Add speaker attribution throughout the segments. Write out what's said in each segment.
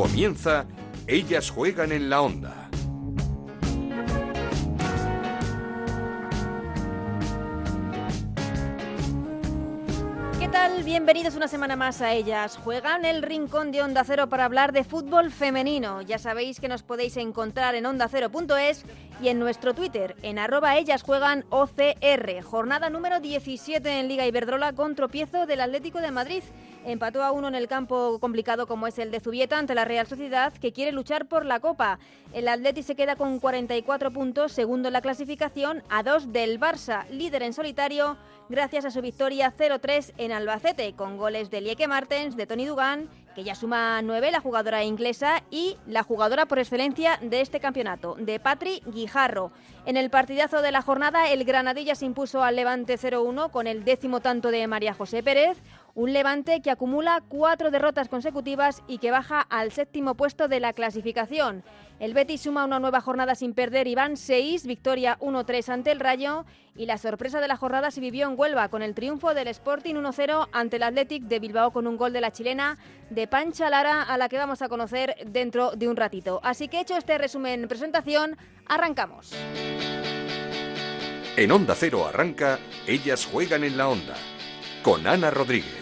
Speaker 1: Comienza Ellas juegan en la onda.
Speaker 2: ¿Qué tal? Bienvenidos una semana más a ellas. Juegan el rincón de Onda Cero para hablar de fútbol femenino. Ya sabéis que nos podéis encontrar en ondacero.es y en nuestro Twitter, en arroba ellas juegan OCR. Jornada número 17 en Liga Iberdrola con tropiezo del Atlético de Madrid. Empató a uno en el campo complicado como es el de Zubieta ante la Real Sociedad, que quiere luchar por la Copa. El Atleti se queda con 44 puntos, segundo en la clasificación, a dos del Barça, líder en solitario, gracias a su victoria 0-3 en Albacete, con goles de Lieke Martens, de Tony Dugan, que ya suma nueve, la jugadora inglesa, y la jugadora por excelencia de este campeonato, de Patri Guijarro. En el partidazo de la jornada, el Granadilla se impuso al Levante 0-1 con el décimo tanto de María José Pérez, un Levante que acumula cuatro derrotas consecutivas y que baja al séptimo puesto de la clasificación. El Betis suma una nueva jornada sin perder y van seis, victoria 1-3 ante el Rayo. Y la sorpresa de la jornada se vivió en Huelva con el triunfo del Sporting 1-0 ante el Athletic de Bilbao con un gol de la chilena de Pancha Lara a la que vamos a conocer dentro de un ratito. Así que hecho este resumen presentación, arrancamos.
Speaker 1: En Onda Cero arranca Ellas juegan en la onda con Ana Rodríguez.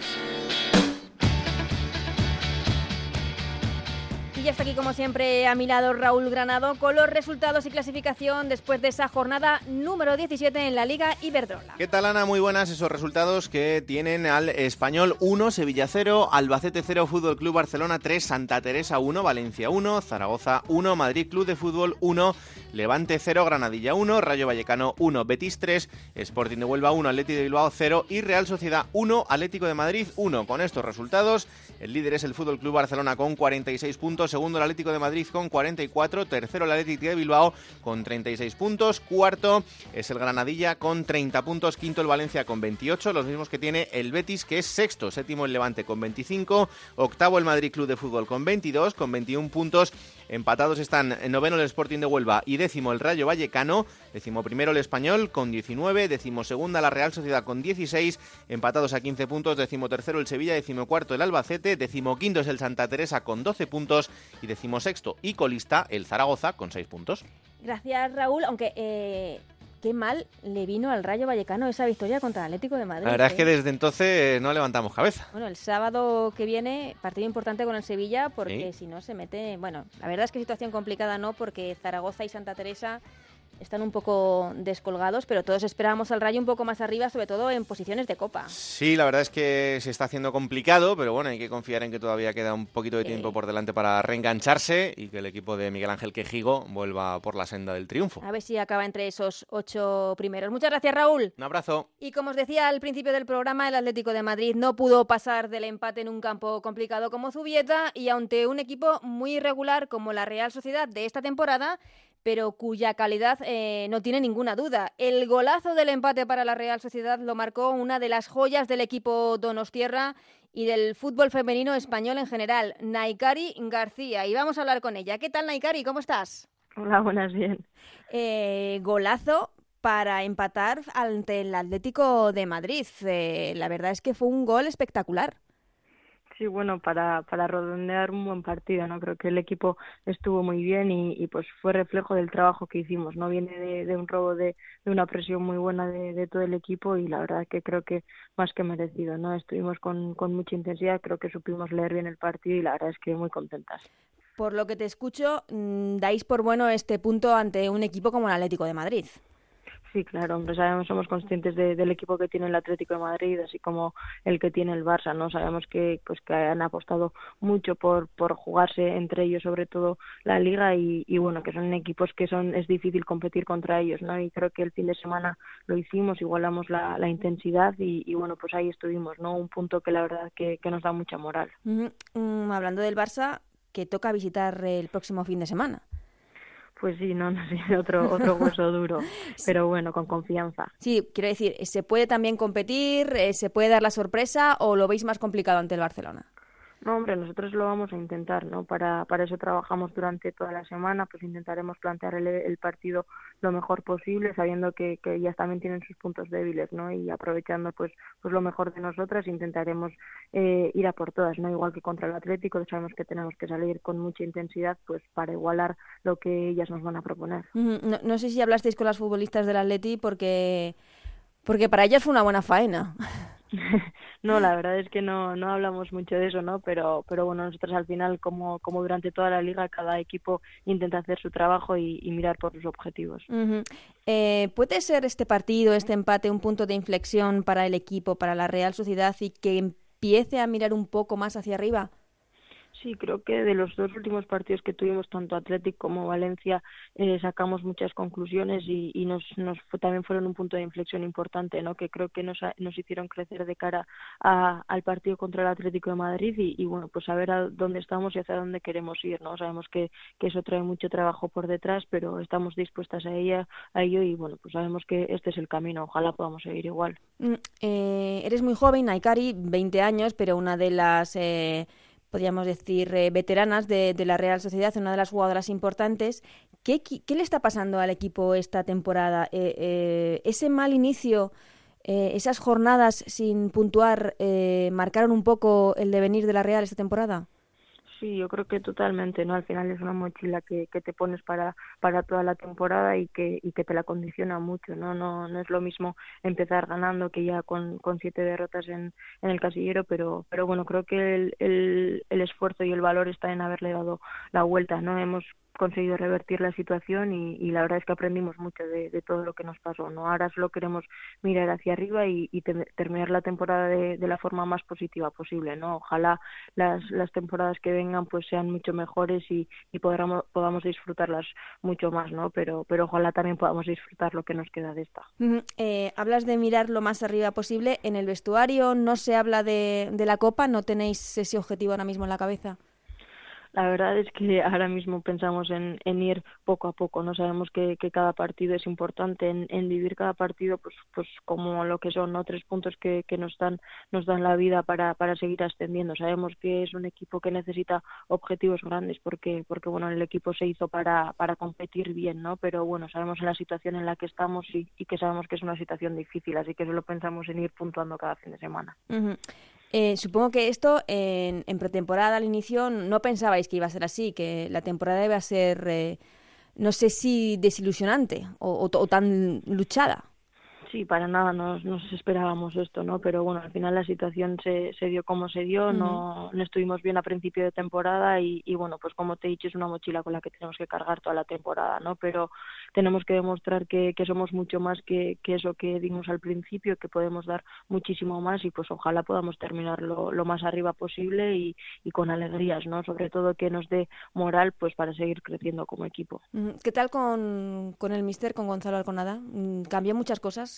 Speaker 2: Ya está aquí como siempre a mi lado Raúl Granado con los resultados y clasificación después de esa jornada número 17 en la Liga Iberdrola.
Speaker 3: ¿Qué tal Ana? Muy buenas esos resultados que tienen al Español 1, Sevilla 0, Albacete 0, Fútbol Club Barcelona 3, Santa Teresa 1, Valencia 1, Zaragoza 1, Madrid Club de Fútbol 1, Levante 0, Granadilla 1, Rayo Vallecano 1, Betis 3, Sporting de Huelva 1, Atlético de Bilbao 0 y Real Sociedad 1, Atlético de Madrid 1. Con estos resultados, el líder es el Fútbol Club Barcelona con 46 puntos, segundo el Atlético de Madrid con 44, tercero el Atlético de Bilbao con 36 puntos, cuarto es el Granadilla con 30 puntos, quinto el Valencia con 28, los mismos que tiene el Betis que es sexto, séptimo el Levante con 25, octavo el Madrid Club de Fútbol con 22, con 21 puntos. Empatados están en noveno el Sporting de Huelva y décimo el Rayo Vallecano, décimo primero el Español con 19, décimo segunda la Real Sociedad con 16, empatados a 15 puntos, décimo tercero el Sevilla, décimo cuarto el Albacete, décimo quinto es el Santa Teresa con 12 puntos y décimo sexto y colista el Zaragoza con 6 puntos.
Speaker 2: Gracias Raúl, aunque... Eh qué mal le vino al Rayo Vallecano esa victoria contra el Atlético de Madrid.
Speaker 3: La verdad es que
Speaker 2: ¿eh?
Speaker 3: desde entonces no levantamos cabeza.
Speaker 2: Bueno, el sábado que viene, partido importante con el Sevilla, porque si no se mete. Bueno, la verdad es que situación complicada no, porque Zaragoza y Santa Teresa están un poco descolgados, pero todos esperábamos al Rayo un poco más arriba, sobre todo en posiciones de copa.
Speaker 3: Sí, la verdad es que se está haciendo complicado, pero bueno, hay que confiar en que todavía queda un poquito de tiempo por delante para reengancharse y que el equipo de Miguel Ángel Quejigo vuelva por la senda del triunfo.
Speaker 2: A ver si acaba entre esos ocho primeros. Muchas gracias, Raúl.
Speaker 3: Un abrazo.
Speaker 2: Y como os decía al principio del programa, el Atlético de Madrid no pudo pasar del empate en un campo complicado como Zubieta y ante un equipo muy irregular como la Real Sociedad de esta temporada, pero cuya calidad eh, no tiene ninguna duda. El golazo del empate para la Real Sociedad lo marcó una de las joyas del equipo Donostierra y del fútbol femenino español en general, Naikari García. Y vamos a hablar con ella. ¿Qué tal, Naikari? ¿Cómo estás?
Speaker 4: Hola, buenas, bien.
Speaker 2: Eh, golazo para empatar ante el Atlético de Madrid. Eh, la verdad es que fue un gol espectacular.
Speaker 4: Sí, bueno, para, para redondear un buen partido, ¿no? Creo que el equipo estuvo muy bien y, y pues fue reflejo del trabajo que hicimos, ¿no? Viene de, de un robo de, de, una presión muy buena de, de, todo el equipo y la verdad que creo que más que merecido, ¿no? Estuvimos con, con mucha intensidad, creo que supimos leer bien el partido y la verdad es que muy contentas.
Speaker 2: Por lo que te escucho, dais por bueno este punto ante un equipo como el Atlético de Madrid.
Speaker 4: Sí, claro, hombre, sabemos, somos conscientes de, del equipo que tiene el Atlético de Madrid, así como el que tiene el Barça, ¿no? Sabemos que, pues, que han apostado mucho por, por jugarse entre ellos, sobre todo la Liga, y, bueno, que son equipos que son, es difícil competir contra ellos, ¿no? Y creo que el fin de semana lo hicimos, igualamos la, la intensidad y, bueno, pues ahí estuvimos, ¿no? Un punto que la verdad que, nos da mucha moral.
Speaker 2: Mm, hablando del Barça, que toca visitar el próximo fin de semana.
Speaker 4: Pues sí, no, no sé, otro, otro hueso duro, pero bueno, con confianza.
Speaker 2: Sí, quiero decir, ¿se puede también competir? ¿Se puede dar la sorpresa o lo veis más complicado ante el Barcelona?
Speaker 4: Hombre, nosotros lo vamos a intentar, ¿no? Para, para eso trabajamos durante toda la semana, pues intentaremos plantear el, el partido lo mejor posible, sabiendo que, que ellas también tienen sus puntos débiles, ¿no? Y aprovechando, pues, pues lo mejor de nosotras, intentaremos eh, ir a por todas, ¿no? Igual que contra el Atlético, sabemos que tenemos que salir con mucha intensidad, pues, para igualar lo que ellas nos van a proponer.
Speaker 2: No, no sé si hablasteis con las futbolistas del Atleti porque, porque para ellas fue una buena faena.
Speaker 4: no, la verdad es que no, no hablamos mucho de eso, ¿no? Pero, pero bueno, nosotros al final, como, como durante toda la liga, cada equipo intenta hacer su trabajo y, mirar por sus objetivos.
Speaker 2: Eh, ¿Puede ser este partido, este empate, un punto de inflexión para el equipo, para la Real Sociedad y que empiece a mirar un poco más hacia arriba?
Speaker 4: Sí, creo que de los dos últimos partidos que tuvimos, tanto Atlético como Valencia, eh, sacamos muchas conclusiones y, nos, nos también fueron un punto de inflexión importante, ¿no? Que creo que nos, nos hicieron crecer de cara a, al partido contra el Atlético de Madrid y, bueno, pues saber a dónde estamos y hacia dónde queremos ir, ¿no? Sabemos que, eso trae mucho trabajo por detrás, pero estamos dispuestas a ella, a ello y bueno, pues sabemos que este es el camino. Ojalá podamos seguir igual.
Speaker 2: Mm, eh, eres muy joven, Naikari, 20 años, pero una de las eh, podríamos decir, eh, veteranas de, la Real Sociedad, una de las jugadoras importantes. ¿Qué, qué le está pasando al equipo esta temporada? Eh, eh, ese mal inicio, esas jornadas sin puntuar, marcaron un poco el devenir de la Real esta temporada?
Speaker 4: Sí, yo creo que totalmente, ¿no? Al final es una mochila que, que te pones para, para toda la temporada y que, y que te la condiciona mucho, ¿no? No, no es lo mismo empezar ganando que ya con, con siete derrotas en, en el casillero, pero, pero bueno, creo que el, el, el esfuerzo y el valor está en haberle dado la vuelta, ¿no? Hemos conseguido revertir la situación y, la verdad es que aprendimos mucho de, todo lo que nos pasó. no Ahora solo queremos mirar hacia arriba y, y terminar la temporada de, de, la forma más positiva posible. no Ojalá las, las temporadas que vengan pues sean mucho mejores y, y podamos, podamos disfrutarlas mucho más, ¿no? pero, pero ojalá también podamos disfrutar lo que nos queda de esta.
Speaker 2: eh, hablas de mirar lo más arriba posible. En el vestuario no se habla de, de la Copa, ¿no tenéis ese objetivo ahora mismo en la cabeza?
Speaker 4: La verdad es que ahora mismo pensamos en, ir poco a poco, no sabemos que, que cada partido es importante, en, vivir cada partido pues pues como lo que son, ¿no? Tres puntos que, que nos dan, nos dan la vida para, para seguir ascendiendo. Sabemos que es un equipo que necesita objetivos grandes porque, porque bueno, el equipo se hizo para, para competir bien, ¿no? Pero bueno, sabemos en la situación en la que estamos y, y que sabemos que es una situación difícil, así que solo pensamos en ir puntuando cada fin de semana.
Speaker 2: Eh, supongo que esto en, en, pretemporada al inicio no pensabais que iba a ser así, que la temporada iba a ser, eh, no sé si desilusionante o, o, o tan luchada.
Speaker 4: Sí, para nada nos, nos esperábamos esto, ¿no? Pero bueno, al final la situación se, se dio como se dio, no, no estuvimos bien a principio de temporada y, y bueno, pues como te he dicho, es una mochila con la que tenemos que cargar toda la temporada, ¿no? Pero tenemos que demostrar que, que somos mucho más que, que eso que dimos al principio, que podemos dar muchísimo más y pues ojalá podamos terminar lo, lo más arriba posible y, y con alegrías, ¿no? Sobre todo que nos dé moral pues para seguir creciendo como equipo.
Speaker 2: ¿Qué tal con, con el mister, con Gonzalo Alconada? ¿Cambió muchas cosas?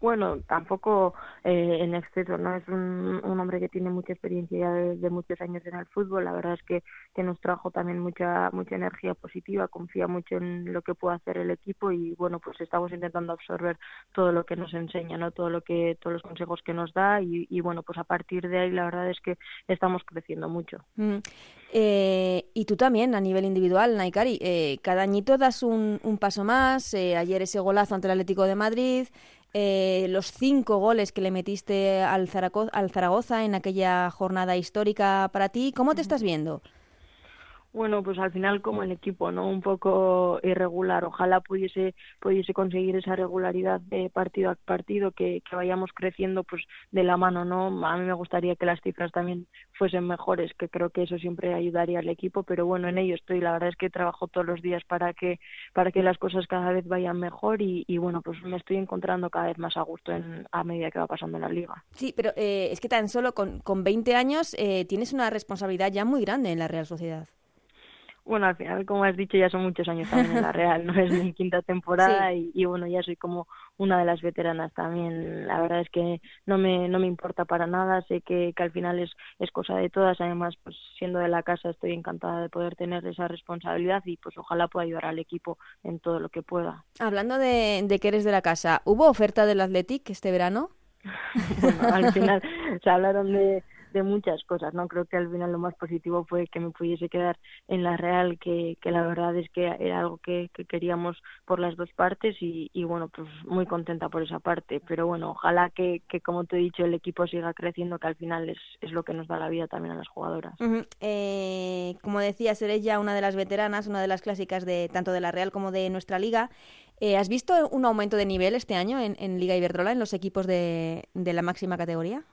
Speaker 4: bueno, tampoco eh, en exceso, ¿no? Es un, un, hombre que tiene mucha experiencia ya de, muchos años en el fútbol, la verdad es que, que nos trajo también mucha mucha energía positiva, confía mucho en lo que puede hacer el equipo y bueno, pues estamos intentando absorber todo lo que nos enseña, ¿no? Todo lo que todos los consejos que nos da y, y bueno, pues a partir de ahí la verdad es que estamos creciendo mucho.
Speaker 2: Mm. Eh, y tú también a nivel individual, Naikari, eh, cada añito das un, un paso más, eh, ayer ese golazo ante el Atlético de Madrid, eh, los cinco goles que le metiste al Zaragoza, al Zaragoza en aquella jornada histórica para ti. ¿Cómo te estás viendo?
Speaker 4: Bueno, pues al final como el equipo, ¿no? Un poco irregular. Ojalá pudiese, pudiese conseguir esa regularidad de partido a partido, que, que vayamos creciendo pues de la mano, ¿no? A mí me gustaría que las cifras también fuesen mejores, que creo que eso siempre ayudaría al equipo, pero bueno, en ello estoy. La verdad es que trabajo todos los días para que, para que las cosas cada vez vayan mejor y, y bueno, pues me estoy encontrando cada vez más a gusto en, a medida que va pasando la liga.
Speaker 2: Sí, pero eh, es que tan solo con, con 20 años eh, tienes una responsabilidad ya muy grande en la Real Sociedad
Speaker 4: bueno, al final, como has dicho, ya son muchos años también en la Real, no es mi quinta temporada sí. y, y, bueno, ya soy como una de las veteranas también. La verdad es que no me, no me importa para nada, sé que, que al final es, es cosa de todas, además, pues siendo de la casa estoy encantada de poder tener esa responsabilidad y pues ojalá pueda ayudar al equipo en todo lo que pueda.
Speaker 2: Hablando de, de que eres de la casa, ¿hubo oferta del Athletic este verano?
Speaker 4: bueno, al final se hablaron de muchas cosas, ¿no? Creo que al final lo más positivo fue que me pudiese quedar en la Real, que, la verdad es que era algo que, queríamos por las dos partes y, bueno, pues muy contenta por esa parte. Pero bueno, ojalá que, como te he dicho, el equipo siga creciendo, que al final es, es lo que nos da la vida también a las jugadoras.
Speaker 2: eh, como decías, eres ya una de las veteranas, una de las clásicas de tanto de la Real como de nuestra liga. Eh, ¿Has visto un aumento de nivel este año en, en Liga Iberdrola, en los equipos de, de la máxima categoría?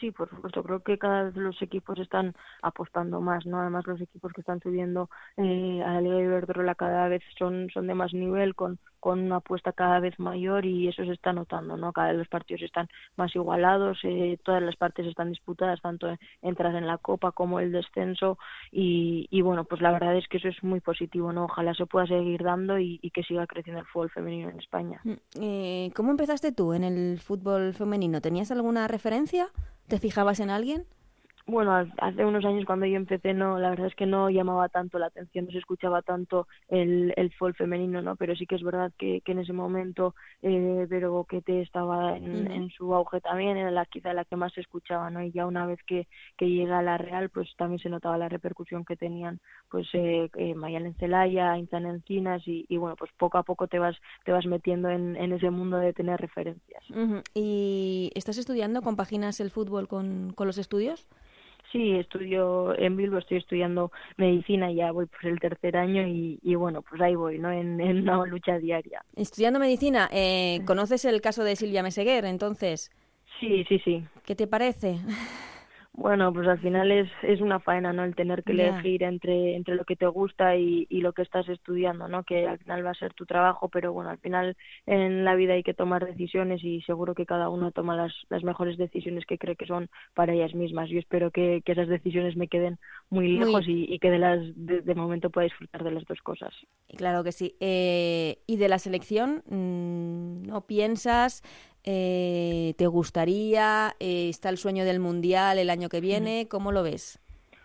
Speaker 4: Sí, por supuesto. Creo que cada vez los equipos están apostando más, ¿no? Además, los equipos que están subiendo eh, a la Liga Iberdrola cada vez son, son de más nivel, con, con una apuesta cada vez mayor y eso se está notando, ¿no? Cada vez los partidos están más igualados, eh, todas las partes están disputadas, tanto entras en la Copa como el descenso y, y, bueno, pues la verdad es que eso es muy positivo, ¿no? Ojalá se pueda seguir dando y, y que siga creciendo el fútbol femenino en España. Mm,
Speaker 2: eh, ¿Cómo empezaste tú en el fútbol femenino? ¿Tenías alguna referencia? ¿Te fijabas en alguien?
Speaker 4: Bueno, hace unos años cuando yo empecé, no, la verdad es que no llamaba tanto la atención, no se escuchaba tanto el, el folk femenino, ¿no? Pero sí que es verdad que, que en ese momento eh, Vero Boquete estaba en, en, su auge también, era la, quizá la que más se escuchaba, ¿no? Y ya una vez que, que llega a la Real, pues también se notaba la repercusión que tenían, pues, eh, eh Mayalen Celaya, Intan Encinas, y, y, bueno, pues poco a poco te vas, te vas metiendo en, en ese mundo de tener referencias.
Speaker 2: ¿Y estás estudiando, compaginas el fútbol con, con los estudios?
Speaker 4: Sí, estudio en Bilbo, estoy estudiando medicina, ya voy por el tercer año y, y bueno, pues ahí voy, ¿no? En, en, una lucha diaria.
Speaker 2: Estudiando medicina, eh, ¿conoces el caso de Silvia Meseguer, entonces?
Speaker 4: Sí, sí, sí.
Speaker 2: ¿Qué te parece?
Speaker 4: Bueno, pues al final es, es una faena, ¿no? El tener que yeah. elegir entre, entre lo que te gusta y, y, lo que estás estudiando, ¿no? Que al final va a ser tu trabajo, pero bueno, al final en la vida hay que tomar decisiones y seguro que cada uno toma las, las mejores decisiones que cree que son para ellas mismas. Yo espero que, que esas decisiones me queden muy lejos muy... Y, y, que de, las, de, de, momento pueda disfrutar de las dos cosas.
Speaker 2: Claro que sí. Eh, ¿Y de la selección? ¿No piensas eh, ¿Te gustaría? Eh, ¿Está el sueño del Mundial el año que viene? ¿Cómo lo ves?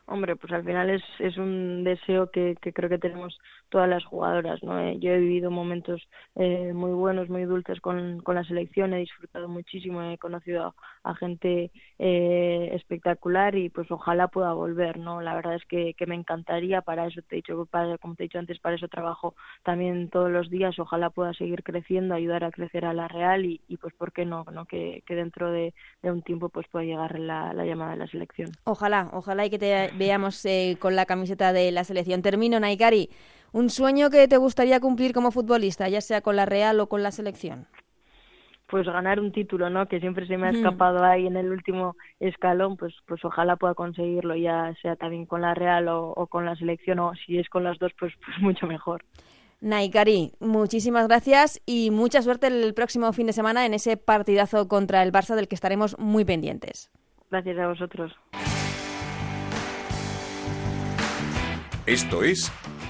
Speaker 4: Hombre, pues al final es, es un deseo que, que creo que tenemos todas las jugadoras, ¿no? Eh, yo he vivido momentos eh, muy buenos, muy dulces con, con la selección, he disfrutado muchísimo, he conocido a, gente eh, espectacular y pues ojalá pueda volver, ¿no? La verdad es que, que me encantaría, para eso te he dicho, para, como te he dicho antes, para eso trabajo también todos los días, ojalá pueda seguir creciendo, ayudar a crecer a la Real y, y pues por qué no, ¿no? Que, que dentro de, de, un tiempo pues pueda llegar la, la llamada de la selección.
Speaker 2: Ojalá, ojalá y que te veamos eh, con la camiseta de la selección. Termino, Naikari. ¿Un sueño que te gustaría cumplir como futbolista, ya sea con la Real o con la selección?
Speaker 4: Pues ganar un título, ¿no? Que siempre se me ha escapado ahí en el último escalón, pues, pues ojalá pueda conseguirlo, ya sea también con la Real o, o con la selección, o si es con las dos, pues, pues mucho mejor.
Speaker 2: Naikari, muchísimas gracias y mucha suerte el próximo fin de semana en ese partidazo contra el Barça del que estaremos muy pendientes.
Speaker 4: Gracias a vosotros.
Speaker 1: Esto es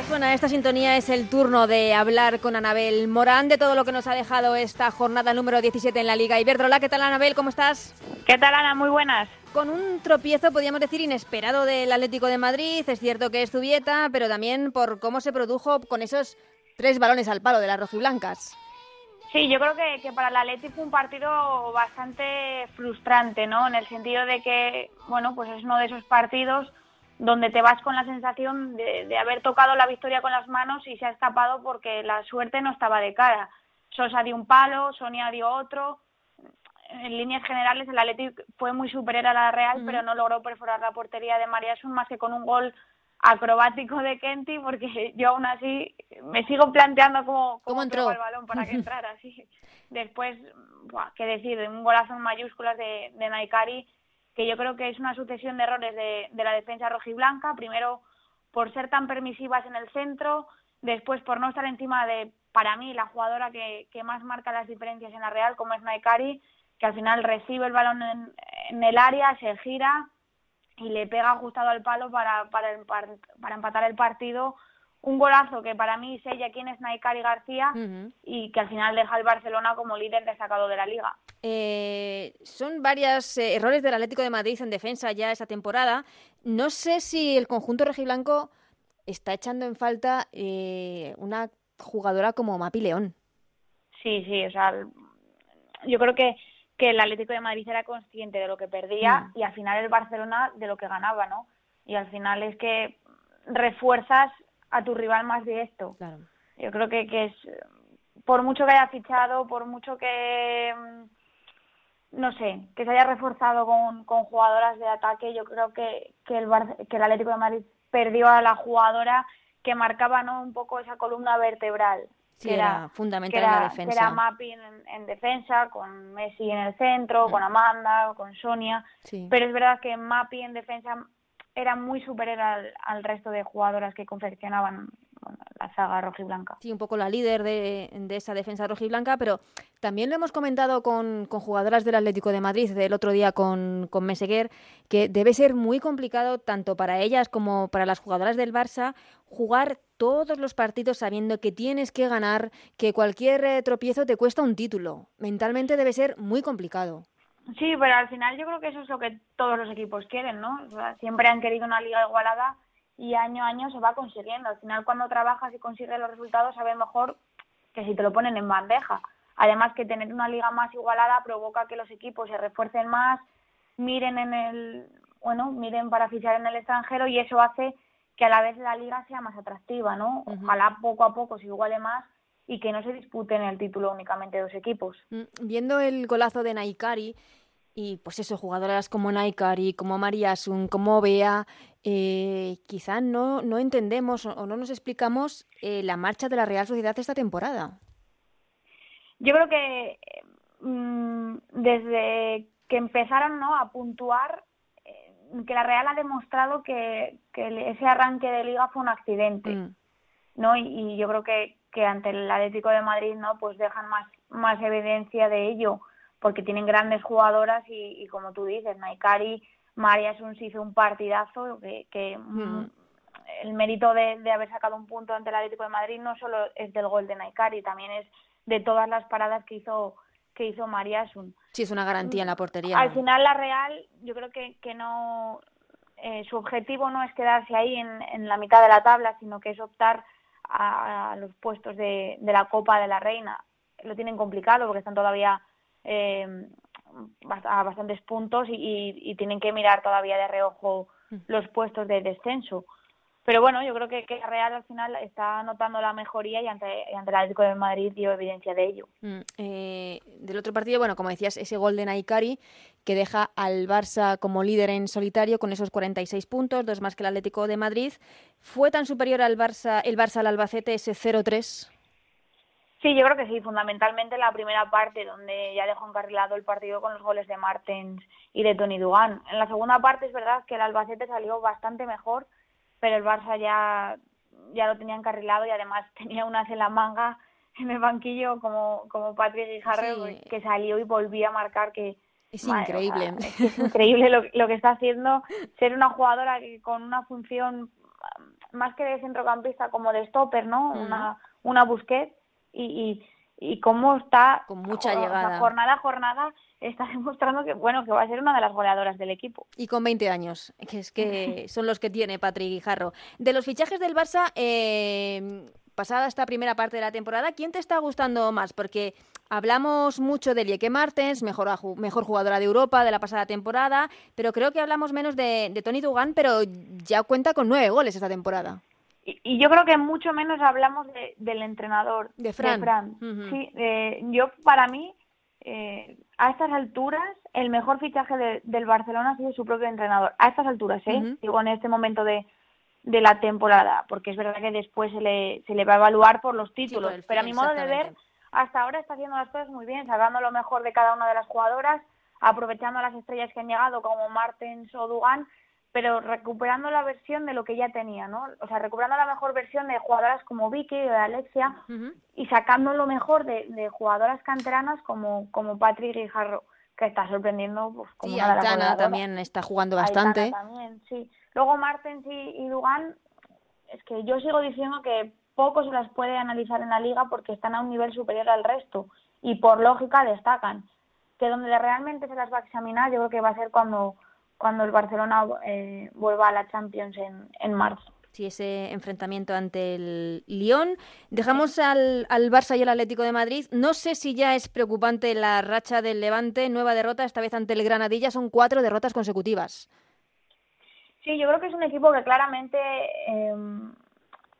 Speaker 2: Cuando suena esta sintonía es el turno de hablar con Anabel Morán de todo lo que nos ha dejado esta jornada número 17 en la Liga Iberdrola. ¿Qué tal Anabel? ¿Cómo estás?
Speaker 5: ¿Qué tal Ana? Muy buenas.
Speaker 2: Con un tropiezo, podríamos decir, inesperado del Atlético de Madrid. Es cierto que es Zubieta, pero también por cómo se produjo con esos tres balones al palo de las rojiblancas.
Speaker 5: Sí, yo creo que, que para el Atlético fue un partido bastante frustrante, ¿no? En el sentido de que, bueno, pues es uno de esos partidos donde te vas con la sensación de, de, haber tocado la victoria con las manos y se ha escapado porque la suerte no estaba de cara. Sosa dio un palo, Sonia dio otro. En líneas generales el Atlético fue muy superior a la Real, pero no logró perforar la portería de María Sun más que con un gol acrobático de Kenty, porque yo aún así me sigo planteando cómo,
Speaker 2: cómo entró
Speaker 5: el balón para que entrara así. Después, buah, qué decir, un golazo en mayúsculas de, de Naikari que yo creo que es una sucesión de errores de, la defensa rojiblanca, primero por ser tan permisivas en el centro, después por no estar encima de, para mí, la jugadora que, que más marca las diferencias en la Real, como es Naikari, que al final recibe el balón en, el área, se gira y le pega ajustado al palo para, para empatar el partido un golazo que para mí sella quién es Naikari García y que al final deja al Barcelona como líder destacado de la liga.
Speaker 2: Eh, son varios eh, errores del Atlético de Madrid en defensa ya esa temporada. No sé si el conjunto rojiblanco está echando en falta eh, una jugadora como Mapi León.
Speaker 5: Sí, sí, o sea, yo creo que, que el Atlético de Madrid era consciente de lo que perdía mm. y al final el Barcelona de lo que ganaba, ¿no? Y al final es que refuerzas a tu rival más directo. Claro. Yo creo que, que es, por mucho que haya fichado, por mucho que, mm, no sé, que se haya reforzado con, con jugadoras de ataque, yo creo que, que, el, que el Atlético de Madrid perdió a la jugadora que marcaba ¿no? un poco esa columna vertebral.
Speaker 2: que era, fundamental en la defensa.
Speaker 5: Que era Mapping en, defensa, con Messi en el centro, con Amanda, con Sonia. Pero es verdad que Mapping en defensa era muy superior al, resto de jugadoras que confeccionaban la saga rojiblanca.
Speaker 2: Sí, un poco la líder de, esa defensa rojiblanca, pero también lo hemos comentado con, jugadoras del Atlético de Madrid el otro día con, con Meseguer, que debe ser muy complicado tanto para ellas como para las jugadoras del Barça jugar todos los partidos sabiendo que tienes que ganar, que cualquier eh, tropiezo te cuesta un título. Mentalmente debe ser muy complicado.
Speaker 5: Sí, pero al final yo creo que eso es lo que todos los equipos quieren, ¿no? siempre han querido una liga igualada y año a año se va consiguiendo. Al final cuando trabajas y consigues los resultados sabes mejor que si te lo ponen en bandeja. Además que tener una liga más igualada provoca que los equipos se refuercen más, miren en el, bueno, miren para fichar en el extranjero y eso hace que a la vez la liga sea más atractiva, ¿no? Ojalá poco a poco se iguale más y que no se disputen el título únicamente dos equipos.
Speaker 2: Mm, viendo el golazo de Naikari, y pues eso, jugadoras como Naikari, como María Sun, como Bea, eh, quizá no, no entendemos o no nos explicamos eh, la marcha de la Real Sociedad esta temporada.
Speaker 5: Yo creo que mm, desde que empezaron ¿no? a puntuar, eh, que la Real ha demostrado que, que, ese arranque de liga fue un accidente. Mm. ¿no? Y, y, yo creo que, que ante el Atlético de Madrid no pues dejan más, más evidencia de ello porque tienen grandes jugadoras y, como tú dices, Naikari, María se hizo un partidazo que, mm, el mérito de, haber sacado un punto ante el Atlético de Madrid no solo es del gol de Naikari, también es de todas las paradas que hizo que hizo María Sun.
Speaker 2: Sí, es una garantía en la portería.
Speaker 5: Al final la Real, yo creo que, que no eh, su objetivo no es quedarse ahí en, en, la mitad de la tabla, sino que es optar a, los puestos de, de la Copa de la Reina. Lo tienen complicado porque están todavía eh, a bastantes puntos y, tienen que mirar todavía de reojo mm. los puestos de descenso. Pero bueno, yo creo que, que Real al final está notando la mejoría y ante, ante el Atlético de Madrid dio evidencia de ello.
Speaker 2: Mm, eh, del otro partido, bueno, como decías, ese gol de Naikari que deja al Barça como líder en solitario con esos 46 puntos, dos más que el Atlético de Madrid. ¿Fue tan superior al Barça, el Barça al Albacete ese 0-3?
Speaker 5: Sí, yo creo que sí, fundamentalmente la primera parte, donde ya dejó encarrilado el partido con los goles de Martens y de Tony Dugan. En la segunda parte es verdad que el Albacete salió bastante mejor, pero el Barça ya, ya lo tenía encarrilado y además tenía unas en la manga en el banquillo como, como Patrick Guijarro, que salió y volvía a marcar que...
Speaker 2: Es increíble.
Speaker 5: es increíble lo, lo, que está haciendo ser una jugadora que, con una función más que de centrocampista como de stopper, ¿no? Una, una Busquets y, y, cómo está
Speaker 2: con mucha llegada.
Speaker 5: jornada a jornada está demostrando que bueno que va a ser una de las goleadoras del equipo.
Speaker 2: Y con 20 años que es que son los que tiene Patrick Guijarro. De los fichajes del Barça eh, pasada esta primera parte de la temporada quién te está gustando más porque Hablamos mucho de Lieke Martens, mejor, mejor jugadora de Europa de la pasada temporada, pero creo que hablamos menos de, de Tony Dugan, pero ya cuenta con nueve goles esta temporada.
Speaker 5: Y, yo creo que mucho menos hablamos del entrenador, de Fran. sí, yo, para mí, eh, a estas alturas, el mejor fichaje del Barcelona ha sido su propio entrenador. A estas alturas, ¿eh? Digo, en este momento de, de la temporada, porque es verdad que después se le, se le va a evaluar por los títulos. pero a mi modo de ver, hasta ahora está haciendo las cosas muy bien, sacando lo mejor de cada una de las jugadoras, aprovechando las estrellas que han llegado, como Martens o Dugan, pero recuperando la versión de lo que ya tenía, ¿no? O sea, recuperando la mejor versión de jugadoras como Vicky o de Alexia y sacando lo mejor de, de, jugadoras canteranas como, como Patrick Guijarro, que está sorprendiendo. Pues, como
Speaker 2: sí, Aitana también está jugando bastante.
Speaker 5: también, sí. Luego Martens y, Dugan es que yo sigo diciendo que poco se las puede analizar en la liga porque están a un nivel superior al resto y por lógica destacan. Que donde realmente se las va a examinar yo creo que va a ser cuando, cuando el Barcelona eh, vuelva a la Champions en, en marzo.
Speaker 2: Sí, ese enfrentamiento ante el Lyon. Dejamos al, al, Barça y el Atlético de Madrid. No sé si ya es preocupante la racha del Levante. Nueva derrota, esta vez ante el Granadilla. Son cuatro derrotas consecutivas.
Speaker 5: Sí, yo creo que es un equipo que claramente eh,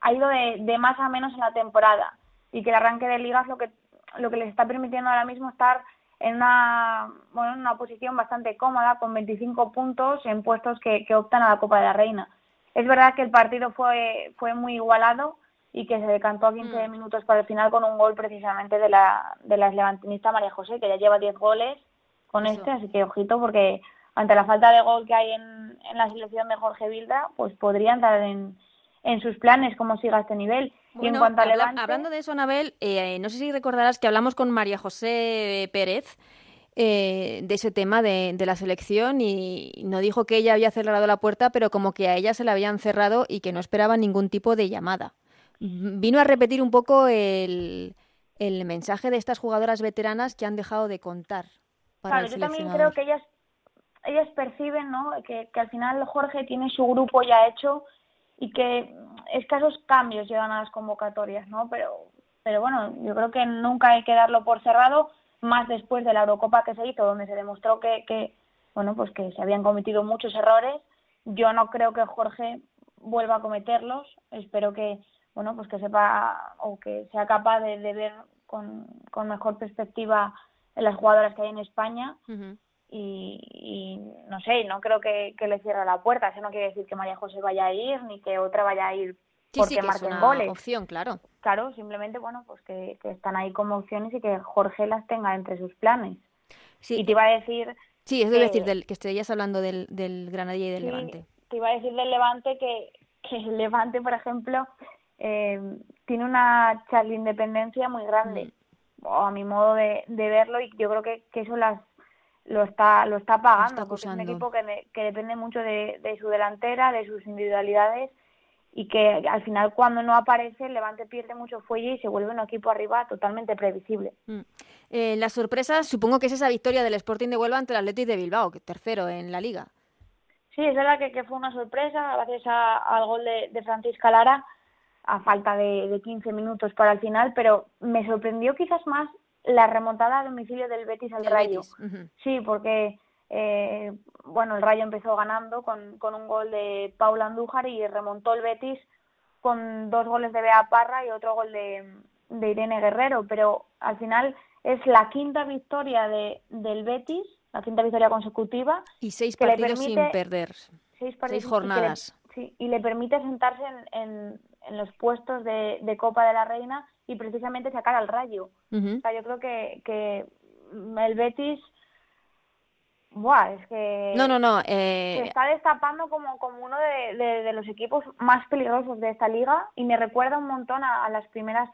Speaker 5: ha ido de, de, más a menos en la temporada y que el arranque de liga es lo que, lo que les está permitiendo ahora mismo estar en una, bueno, en una posición bastante cómoda, con 25 puntos en puestos que, que optan a la Copa de la Reina. Es verdad que el partido fue, fue muy igualado y que se decantó a 15 mm. minutos para el final con un gol precisamente de la, de la levantinista María José, que ya lleva 10 goles con Eso. este, así que ojito porque ante la falta de gol que hay en, en la selección de Jorge Vilda, pues podría entrar en, en sus planes cómo siga este nivel.
Speaker 2: Bueno, y en cuanto a habla, Levante... Hablando de eso, Anabel, eh, no sé si recordarás que hablamos con María José Pérez eh, de ese tema de, de, la selección y no dijo que ella había cerrado la puerta, pero como que a ella se la habían cerrado y que no esperaba ningún tipo de llamada. Vino a repetir un poco el, el mensaje de estas jugadoras veteranas que han dejado de contar. Para
Speaker 5: claro, yo también creo que ellas, ellas perciben ¿no? que, que al final Jorge tiene su grupo ya hecho y que escasos cambios llevan a las convocatorias, ¿no? Pero, pero bueno, yo creo que nunca hay que darlo por cerrado más después de la Eurocopa que se hizo, donde se demostró que, que, bueno, pues que se habían cometido muchos errores. Yo no creo que Jorge vuelva a cometerlos. Espero que, bueno, pues que sepa o que sea capaz de, ver con, con, mejor perspectiva las jugadoras que hay en España. Uh. Y, y, no sé, no creo que, que, le cierre la puerta. Eso no quiere decir que María José vaya a ir ni que otra vaya a ir
Speaker 2: Sí,
Speaker 5: porque
Speaker 2: sí, que
Speaker 5: marquen
Speaker 2: es una
Speaker 5: goles.
Speaker 2: opción, claro.
Speaker 5: Claro, simplemente, bueno, pues que, que, están ahí como opciones y que Jorge las tenga entre sus planes.
Speaker 2: Sí.
Speaker 5: Y te iba a decir...
Speaker 2: Sí, es que, decir, del, que estarías hablando del, del Granadilla y del
Speaker 5: sí,
Speaker 2: Levante.
Speaker 5: Te iba a decir del Levante que, que el Levante, por ejemplo, eh, tiene una charla independencia muy grande, mm. o a mi modo de, de, verlo, y yo creo que, que eso las lo está lo está pagando,
Speaker 2: está
Speaker 5: es un equipo que, que depende mucho de, de su delantera, de sus individualidades, y que al final cuando no aparece el Levante pierde mucho fuelle y se vuelve un equipo arriba totalmente previsible.
Speaker 2: Mm. Eh, la sorpresa supongo que es esa victoria del Sporting de Huelva ante el Athletic de Bilbao, que tercero en la liga.
Speaker 5: Sí, es verdad que, que fue una sorpresa gracias a, al gol de, de, Francisca Lara a falta de, de 15 minutos para el final, pero me sorprendió quizás más la remontada a domicilio del Betis al
Speaker 2: el
Speaker 5: Rayo.
Speaker 2: Betis. Uh -huh.
Speaker 5: Sí, porque eh, bueno, el Rayo empezó ganando con, con un gol de Paula Andújar y remontó el Betis con dos goles de Bea Parra y otro gol de, de Irene Guerrero, pero al final es la quinta victoria de, del Betis, la quinta victoria consecutiva.
Speaker 2: Y seis que partidos permite, sin perder.
Speaker 5: Seis, partidos
Speaker 2: seis jornadas.
Speaker 5: Y, le, sí, y le permite sentarse en, en, en los puestos de, de, Copa de la Reina y precisamente sacar al Rayo.
Speaker 2: Uh -huh.
Speaker 5: O sea, yo creo que, que el Betis Buah, es que
Speaker 2: no, no, no, eh...
Speaker 5: se está destapando como, como uno de, de, de, los equipos más peligrosos de esta liga y me recuerda un montón a, a las primeras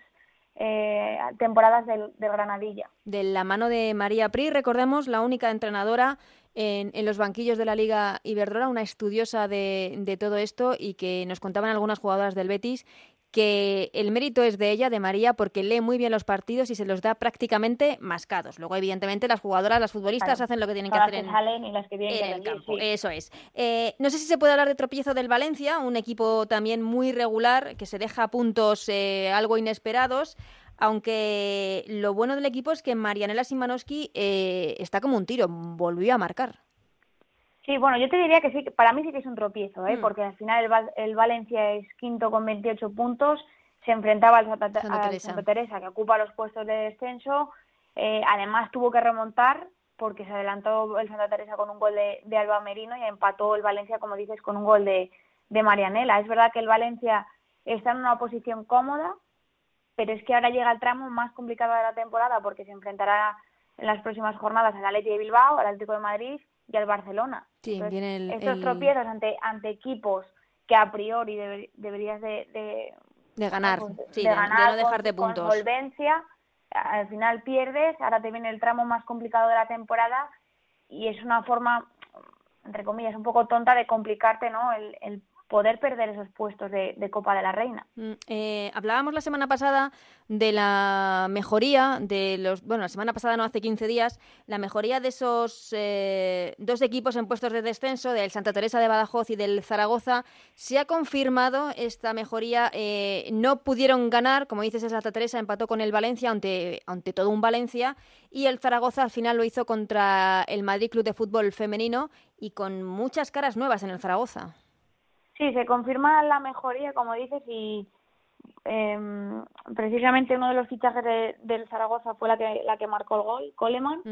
Speaker 5: eh, temporadas del, del, Granadilla.
Speaker 2: De la mano de María Pri, recordemos, la única entrenadora en, en, los banquillos de la Liga Iberdrola, una estudiosa de, de todo esto y que nos contaban algunas jugadoras del Betis que el mérito es de ella, de María, porque lee muy bien los partidos y se los da prácticamente mascados. Luego, evidentemente, las jugadoras, las futbolistas
Speaker 5: claro.
Speaker 2: hacen lo que tienen
Speaker 5: que
Speaker 2: hacer
Speaker 5: en, y las que vienen
Speaker 2: en el campo.
Speaker 5: Sí.
Speaker 2: Eso es. Eh, no sé si se puede hablar de tropiezo del Valencia, un equipo también muy regular, que se deja puntos eh, algo inesperados. Aunque lo bueno del equipo es que Marianela Simanowski eh, está como un tiro, volvió a marcar.
Speaker 5: Sí, bueno, yo te diría que sí, para mí sí que es un tropiezo, ¿eh? Mm. porque al final el, el, Valencia es quinto con 28 puntos, se enfrentaba al Santa,
Speaker 2: Santa, Teresa.
Speaker 5: Santa Teresa, que ocupa los puestos de descenso, eh, además tuvo que remontar porque se adelantó el Santa Teresa con un gol de, de, Alba Merino y empató el Valencia, como dices, con un gol de, de Marianela. Es verdad que el Valencia está en una posición cómoda, pero es que ahora llega el tramo más complicado de la temporada porque se enfrentará en las próximas jornadas al Atleti de Bilbao, al Atlético de Madrid y al Barcelona.
Speaker 2: Sí,
Speaker 5: Entonces,
Speaker 2: viene el,
Speaker 5: estos
Speaker 2: el...
Speaker 5: tropiezos ante, ante equipos que a priori debe, deberías de, de,
Speaker 2: de ganar,
Speaker 5: de,
Speaker 2: sí,
Speaker 5: de, ganar
Speaker 2: de no dejarte
Speaker 5: con,
Speaker 2: puntos.
Speaker 5: Con solvencia, al final pierdes, ahora te viene el tramo más complicado de la temporada y es una forma, entre comillas, un poco tonta de complicarte ¿no? el, el poder perder esos puestos de, Copa de la Reina.
Speaker 2: Mm, eh, hablábamos la semana pasada de la mejoría de los, bueno, la semana pasada no hace 15 días, la mejoría de esos eh, dos equipos en puestos de descenso, del Santa Teresa de Badajoz y del Zaragoza. Se ha confirmado esta mejoría. Eh, no pudieron ganar, como dices, el Santa Teresa empató con el Valencia ante, ante todo un Valencia y el Zaragoza al final lo hizo contra el Madrid Club de Fútbol Femenino y con muchas caras nuevas en el Zaragoza.
Speaker 5: Sí, se confirma la mejoría, como dices, y eh, precisamente uno de los fichajes de, del Zaragoza fue la que, la que marcó el gol, Coleman.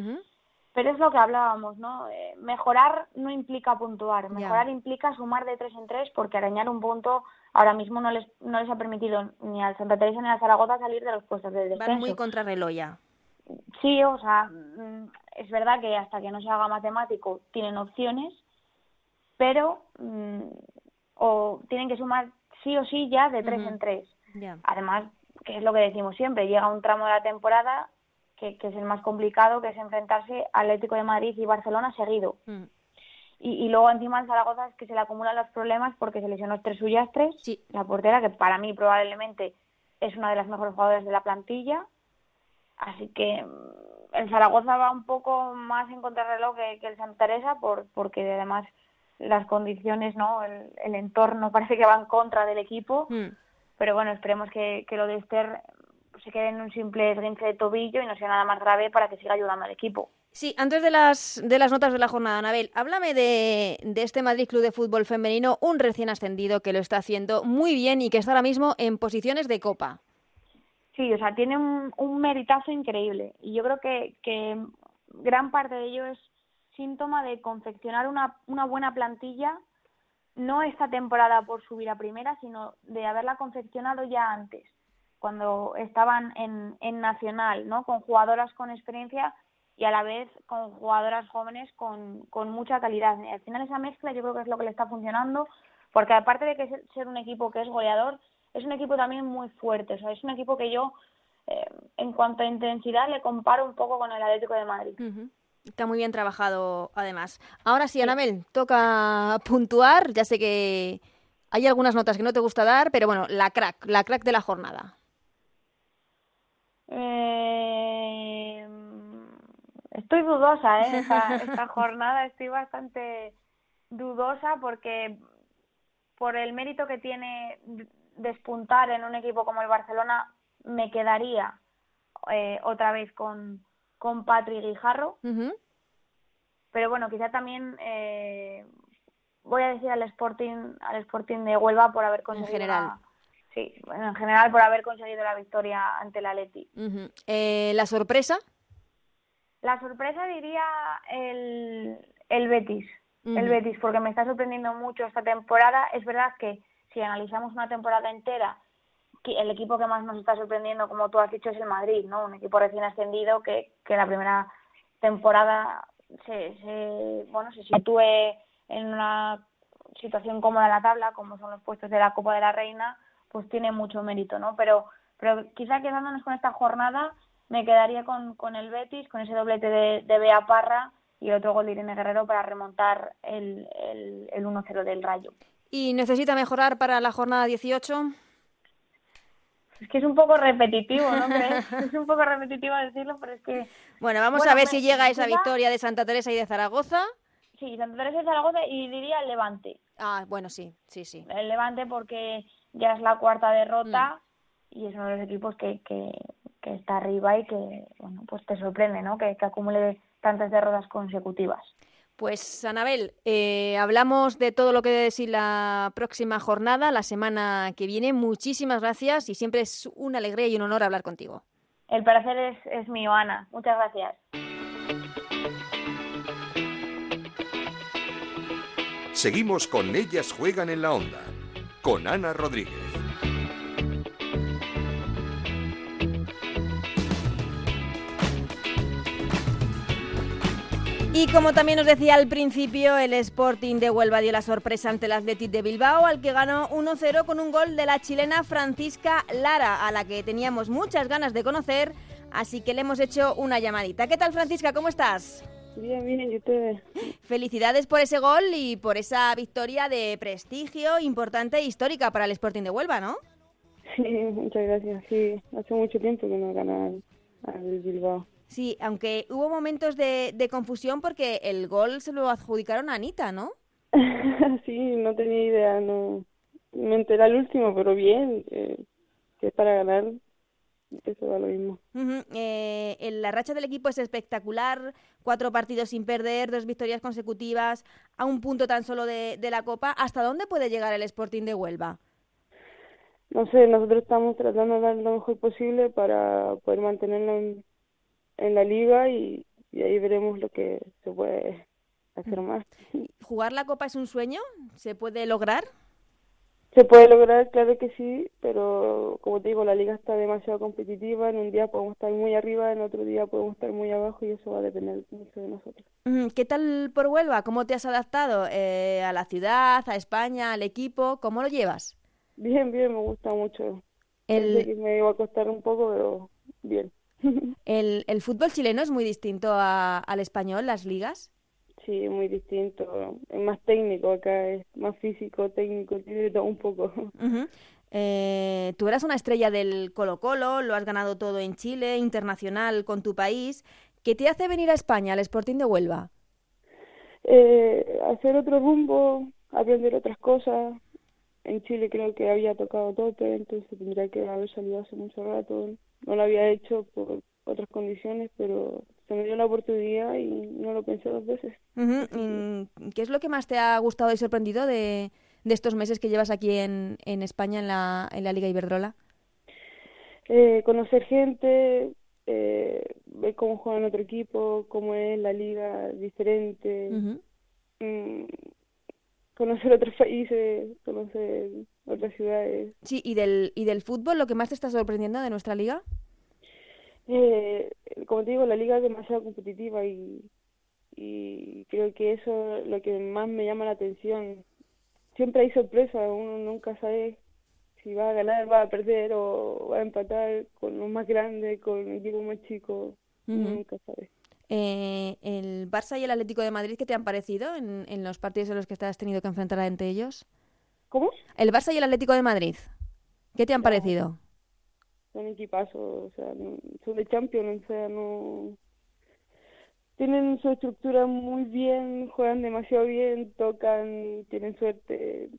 Speaker 5: Pero es lo que hablábamos, ¿no? Eh, mejorar no implica puntuar, mejorar implica sumar de tres en tres porque arañar un punto ahora mismo no les, no les ha permitido ni al Santa Teresa ni al Zaragoza salir de los puestos de descenso.
Speaker 2: Van muy contrarreloj ya.
Speaker 5: Sí, o sea, mm, es verdad que hasta que no se haga matemático tienen opciones, pero mm, o tienen que sumar sí o sí ya de tres en tres. Además, que es lo que decimos siempre, llega un tramo de la temporada que, que, es el más complicado, que es enfrentarse Atlético de Madrid y Barcelona seguido. Mm. Y, y, luego encima en Zaragoza es que se le acumulan los problemas porque se lesionó tres suyas tres, la portera, que para mí probablemente es una de las mejores jugadoras de la plantilla. Así que mm, el Zaragoza va un poco más en contrarreloj que, que el Santa Teresa por, porque además las condiciones, ¿no? El, entorno parece que va en contra del equipo. Hmm. Pero bueno, esperemos que, lo de Esther se quede en un simple esguince de tobillo y no sea nada más grave para que siga ayudando al equipo.
Speaker 2: Sí, antes de las, de las notas de la jornada, Anabel, háblame de, de este Madrid Club de Fútbol Femenino, un recién ascendido que lo está haciendo muy bien y que está ahora mismo en posiciones de copa.
Speaker 5: Sí, o sea, tiene un, un meritazo increíble y yo creo que, que gran parte de ello es síntoma de confeccionar una, una buena plantilla, no esta temporada por subir a primera, sino de haberla confeccionado ya antes, cuando estaban en, en Nacional, ¿no? Con jugadoras con experiencia y a la vez con jugadoras jóvenes con, con mucha calidad. al final esa mezcla yo creo que es lo que le está funcionando, porque aparte de que ser un equipo que es goleador, es un equipo también muy fuerte, o sea, es un equipo que yo, eh, en cuanto a intensidad, le comparo un poco con el Atlético de Madrid.
Speaker 2: Está muy bien trabajado, además. Ahora sí, Anabel, toca puntuar. Ya sé que hay algunas notas que no te gusta dar, pero bueno, la crack, la crack de la jornada.
Speaker 5: Eh, estoy dudosa, ¿eh? Esta, esta jornada estoy bastante dudosa porque por el mérito que tiene despuntar en un equipo como el Barcelona, me quedaría eh, otra vez con, con Patrick Guijarro. Pero bueno, quizá también eh, voy a decir al Sporting, al Sporting de Huelva por haber conseguido.
Speaker 2: En general.
Speaker 5: sí, bueno, en general por haber conseguido la victoria ante el Atleti.
Speaker 2: Eh, ¿La sorpresa?
Speaker 5: La sorpresa diría el, el Betis. El Betis, porque me está sorprendiendo mucho esta temporada. Es verdad que si analizamos una temporada entera el equipo que más nos está sorprendiendo, como tú has dicho, es el Madrid, ¿no? Un equipo recién ascendido que, que la primera temporada se, se, bueno, se sitúe en una situación cómoda en la tabla, como son los puestos de la Copa de la Reina, pues tiene mucho mérito, ¿no? Pero, pero quizá quedándonos con esta jornada, me quedaría con, con el Betis, con ese doblete de, de Bea Parra y otro gol de Irene Guerrero para remontar el, el, el 1-0 del Rayo.
Speaker 2: ¿Y necesita mejorar para la jornada 18?
Speaker 5: Es que es un poco repetitivo, ¿no crees? es un poco repetitivo decirlo, pero es que...
Speaker 2: Bueno, vamos a ver si llega esa victoria de Santa Teresa y de Zaragoza.
Speaker 5: Sí, Santa Teresa y Zaragoza y diría el Levante.
Speaker 2: Ah, bueno, sí, sí, sí.
Speaker 5: El Levante porque ya es la cuarta derrota mm. y es uno de los equipos que, que, que, está arriba y que, bueno, pues te sorprende, ¿no? Que, que acumule tantas derrotas consecutivas.
Speaker 2: Pues Anabel, eh, hablamos de todo lo que decir la próxima jornada, la semana que viene. Muchísimas gracias y siempre es una alegría y un honor hablar contigo.
Speaker 5: El placer es, es mío, Ana. Muchas gracias.
Speaker 1: Seguimos con Ellas Juegan en la Onda, con Ana Rodríguez.
Speaker 2: Y como también os decía al principio, el Sporting de Huelva dio la sorpresa ante el Athletic de Bilbao, al que ganó 1-0 con un gol de la chilena Francisca Lara, a la que teníamos muchas ganas de conocer, así que le hemos hecho una llamadita. ¿Qué tal Francisca? ¿Cómo estás?
Speaker 6: Bien, bien, ¿y ustedes?
Speaker 2: Felicidades por ese gol y por esa victoria de prestigio importante e histórica para el Sporting de Huelva, ¿no?
Speaker 6: Sí, muchas gracias. Sí, hace mucho tiempo que no ganan al Bilbao.
Speaker 2: Sí, aunque hubo momentos de, de confusión porque el gol se lo adjudicaron a Anita, ¿no?
Speaker 6: sí, no tenía idea, no. Me enteré al último, pero bien, eh, que para ganar eso da lo mismo.
Speaker 2: Eh, el- la racha del equipo es espectacular, cuatro partidos sin perder, dos victorias consecutivas, a un punto tan solo de, de la Copa. ¿Hasta dónde puede llegar el Sporting de Huelva?
Speaker 6: No sé, nosotros estamos tratando de dar lo mejor posible para poder mantenerlo en, la liga y, y ahí veremos lo que se puede hacer más.
Speaker 2: ¿Jugar la Copa es un sueño? ¿Se puede lograr?
Speaker 6: Se puede lograr, claro que sí, pero como te digo, la liga está demasiado competitiva. En un día podemos estar muy arriba, en otro día podemos estar muy abajo y eso va a depender mucho de nosotros.
Speaker 2: Ujú, ¿Qué tal por Huelva? ¿Cómo te has adaptado eh, a la ciudad, a España, al equipo? ¿Cómo lo llevas?
Speaker 6: Bien, bien, me gusta mucho. Pensé
Speaker 2: El,
Speaker 6: que me iba a costar un poco, pero bien.
Speaker 2: El, el fútbol chileno es muy distinto a- al español, las ligas.
Speaker 6: Sí, muy distinto. Es más técnico acá, es más físico, técnico, tiene todo un poco.
Speaker 2: Eh, tú eras una estrella del Colo-Colo, lo has ganado todo en Chile, internacional con tu país. ¿Qué te hace venir a España, al Sporting de Huelva?
Speaker 6: Eh, hacer otro rumbo, aprender otras cosas. En Chile creo que había tocado tope, entonces tendría que haber salido hace mucho rato. No lo había hecho por otras condiciones, pero se me dio la oportunidad y no lo pensé dos veces.
Speaker 2: Mm, ¿Qué es lo que más te ha gustado y sorprendido de, de estos meses que llevas aquí en, en España, en la, en la Liga Iberdrola?
Speaker 6: Eh, conocer gente, eh, ver cómo juegan otro equipo, cómo es la liga diferente, mm, conocer otros países, conocer otras ciudades.
Speaker 2: Sí, y del, y del fútbol, ¿lo que más te está sorprendiendo de nuestra liga?
Speaker 6: Eh, como te digo, la liga es demasiado competitiva y, y creo que eso es lo que más me llama la atención. Siempre hay sorpresas, uno nunca sabe si va a ganar, va a perder o va a empatar con los más grandes, con equipos más chicos, uno
Speaker 2: Ujú.
Speaker 6: nunca sabe.
Speaker 2: Eh, ¿El Barça y el Atlético de Madrid qué te han parecido en, en los partidos en los que te has tenido que enfrentar entre ellos?
Speaker 6: ¿Cómo?
Speaker 2: El Barça y el Atlético de Madrid, ¿qué te han
Speaker 6: No.
Speaker 2: parecido?
Speaker 6: Son equipazos, o sea, no- son de Champions, o sea, no... Tienen su estructura muy bien, juegan demasiado bien, tocan, tienen suerte,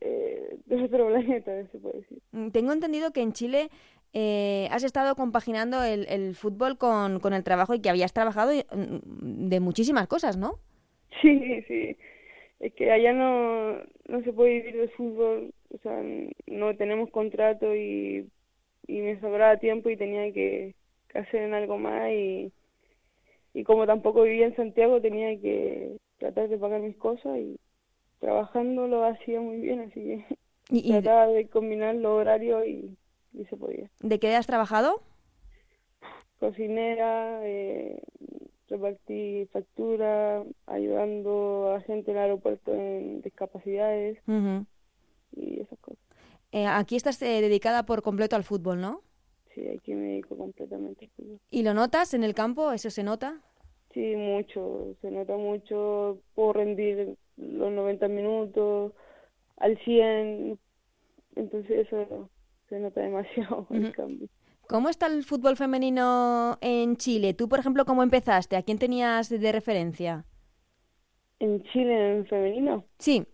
Speaker 6: eh, de otro planeta, se puede decir.
Speaker 2: Mm, Tengo entendido que en Chile eh, has estado compaginando el, el fútbol con, con el trabajo y que habías trabajado mm, de muchísimas cosas, ¿no?
Speaker 6: Sí, sí. Es que allá no, no se puede vivir de fútbol, o sea, no tenemos contrato y, y me sobraba tiempo y tenía que, que hacer en algo más y, y como tampoco vivía en Santiago tenía que tratar de pagar mis cosas y trabajando lo hacía muy bien, así que
Speaker 2: ¿Y, y
Speaker 6: trataba de combinar los horarios y, y se podía.
Speaker 2: de qué has trabajado?
Speaker 6: Cocinera, eh, repartí factura, ayudando a gente en el aeropuerto en discapacidades
Speaker 2: Ujú.
Speaker 6: y esas cosas.
Speaker 2: Eh, aquí estás eh, dedicada por completo al fútbol, ¿no?
Speaker 6: Sí, aquí me dedico completamente al fútbol.
Speaker 2: ¿Y lo notas en el campo? ¿Eso se nota?
Speaker 6: Sí, mucho, se nota mucho, puedo rendir los 90 minutos al 100, entonces eso se nota demasiado el cambio.
Speaker 2: ¿Cómo está el fútbol femenino en Chile? Tú, por ejemplo, ¿cómo empezaste? ¿A quién tenías de referencia?
Speaker 6: En Chile, en femenino,
Speaker 2: Sí.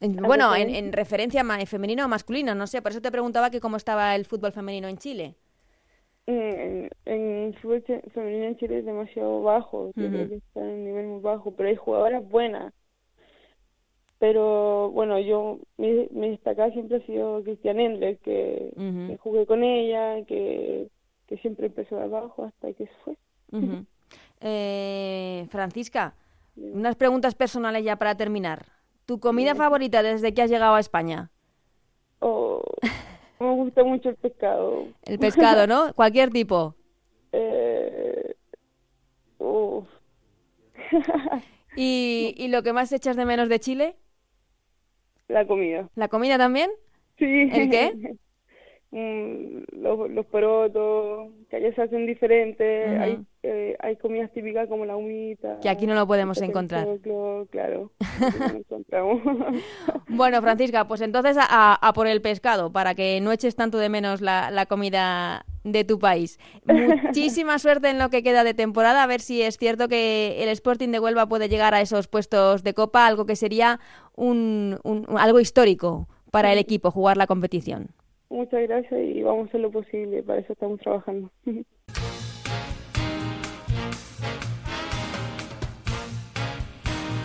Speaker 2: En-
Speaker 6: ¿A
Speaker 2: bueno, en,
Speaker 6: referencia?
Speaker 2: en referencia ma- femenino o masculino, no sé, por eso te preguntaba que cómo estaba el fútbol femenino en Chile.
Speaker 6: en, en fútbol che- femenino en Chile es demasiado bajo, yo creo que está en un nivel muy bajo, pero hay jugadoras buenas. Pero bueno, yo, mi, mi destacada siempre ha sido Cristian Endler, que, jugué con ella, que, que siempre empezó de abajo hasta que se fue.
Speaker 2: Eh, Francisca, unas preguntas personales ya para terminar. ¿Tu comida favorita desde que has llegado a España?
Speaker 6: Oh, me gusta mucho el pescado.
Speaker 2: El pescado, ¿no? Cualquier tipo.
Speaker 6: Eh.
Speaker 2: ¿Y, y lo que más echas de menos de Chile?
Speaker 6: La comida.
Speaker 2: ¿La comida también?
Speaker 6: Sí.
Speaker 2: ¿El qué?
Speaker 6: los, los porotos, que allá se hacen diferentes, hay, eh, hay comidas típicas como la humita.
Speaker 2: Que aquí no lo podemos encontrar.
Speaker 6: claro,
Speaker 2: bueno, Francisca, pues entonces a, a, por el pescado, para que no eches tanto de menos la, la comida de tu país. Muchísima suerte en lo que queda de temporada, a ver si es cierto que el Sporting de Huelva puede llegar a esos puestos de copa, algo que sería un, un algo histórico para el equipo jugar la competición.
Speaker 6: Muchas gracias y vamos a hacer lo posible, para eso estamos trabajando.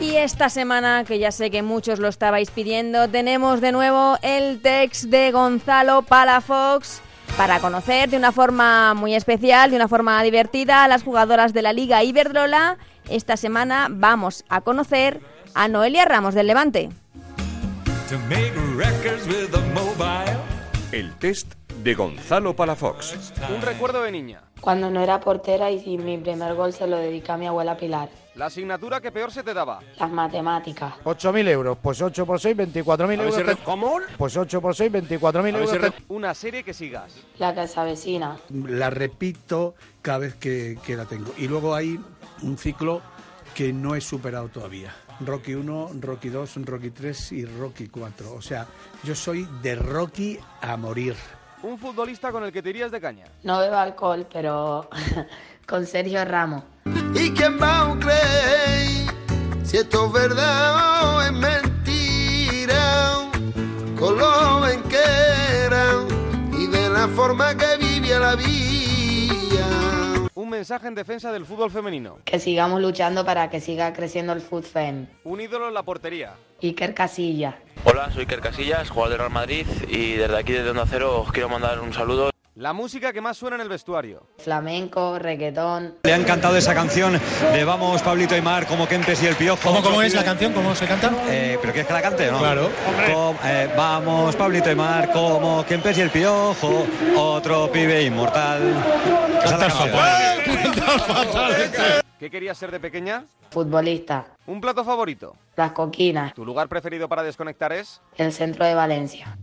Speaker 2: Y esta semana, que ya sé que muchos lo estabais pidiendo, tenemos de nuevo el text de Gonzalo Palafox para conocer de una forma muy especial, de una forma divertida, a las jugadoras de la Liga Iberdrola. Esta semana vamos a conocer a Noelia Ramos del Levante.
Speaker 1: El test de Gonzalo Palafox.
Speaker 3: Un recuerdo de niña.
Speaker 7: Cuando no era portera y mi primer gol se lo dedica a mi abuela Pilar.
Speaker 3: La asignatura que peor se te daba.
Speaker 7: Las matemáticas.
Speaker 8: 8.000 euros. Pues 8 por 6, 24.000 euros.
Speaker 3: ¿Cómo?
Speaker 8: Pues 8 por 6, 24.000 euros.
Speaker 3: Una serie que sigas.
Speaker 7: La casa vecina.
Speaker 9: La repito cada vez que, que la tengo. Y luego hay un ciclo que no he superado todavía. Rocky 1, Rocky 2, Rocky 3 y Rocky 4. O sea, yo soy de Rocky a morir.
Speaker 3: Un futbolista con el que te irías de caña.
Speaker 7: No bebo alcohol, pero con Sergio Ramos.
Speaker 10: ¿Y quién va a creer si esto es verdad o es mentira? Con lo joven que era y de la forma que vivía la vida
Speaker 3: un mensaje en defensa del fútbol femenino.
Speaker 7: Que sigamos luchando para que siga creciendo el fútbol fem.
Speaker 3: Un ídolo en la portería.
Speaker 7: Iker Casillas.
Speaker 11: Hola, soy Iker Casillas, jugador del Real Madrid y desde aquí desde Onda Cero os quiero mandar un saludo.
Speaker 3: La música que más suena en el vestuario.
Speaker 7: Flamenco, reggaetón.
Speaker 12: Le ha encantado esa canción de Vamos, Pablito y Mar, como Kempes y el Piojo.
Speaker 13: ¿Cómo, cómo es la canción? ¿Cómo se canta?
Speaker 12: Eh, ¿Pero quieres que la cante no?
Speaker 13: Claro.
Speaker 12: eh, vamos, Pablito y Mar, como Kempes y el Piojo, otro pibe inmortal.
Speaker 13: Cantas fatal. Cantas fatal.
Speaker 3: ¿Qué querías ser de pequeña?
Speaker 7: Futbolista.
Speaker 3: ¿Un plato favorito?
Speaker 7: Las coquinas.
Speaker 3: ¿Tu lugar preferido para desconectar es?
Speaker 7: El centro de Valencia.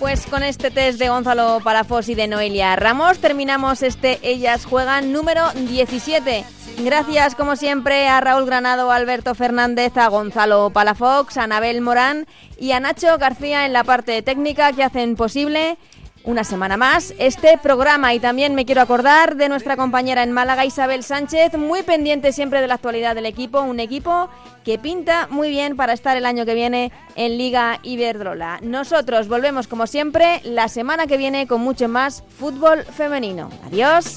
Speaker 2: Pues con este test de Gonzalo Palafos y de Noelia Ramos terminamos este Ellas Juegan número 17. Gracias como siempre a Raúl Granado, a Alberto Fernández, a Gonzalo Palafox, a Anabel Morán y a Nacho García en la parte técnica que hacen posible una semana más este programa y también me quiero acordar de nuestra compañera en Málaga Isabel Sánchez, muy pendiente siempre de la actualidad del equipo, un equipo que pinta muy bien para estar el año que viene en Liga Iberdrola. Nosotros volvemos como siempre la semana que viene con mucho más fútbol femenino. Adiós.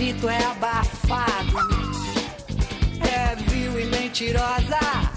Speaker 14: seu grito é abafado, é vil e mentirosa.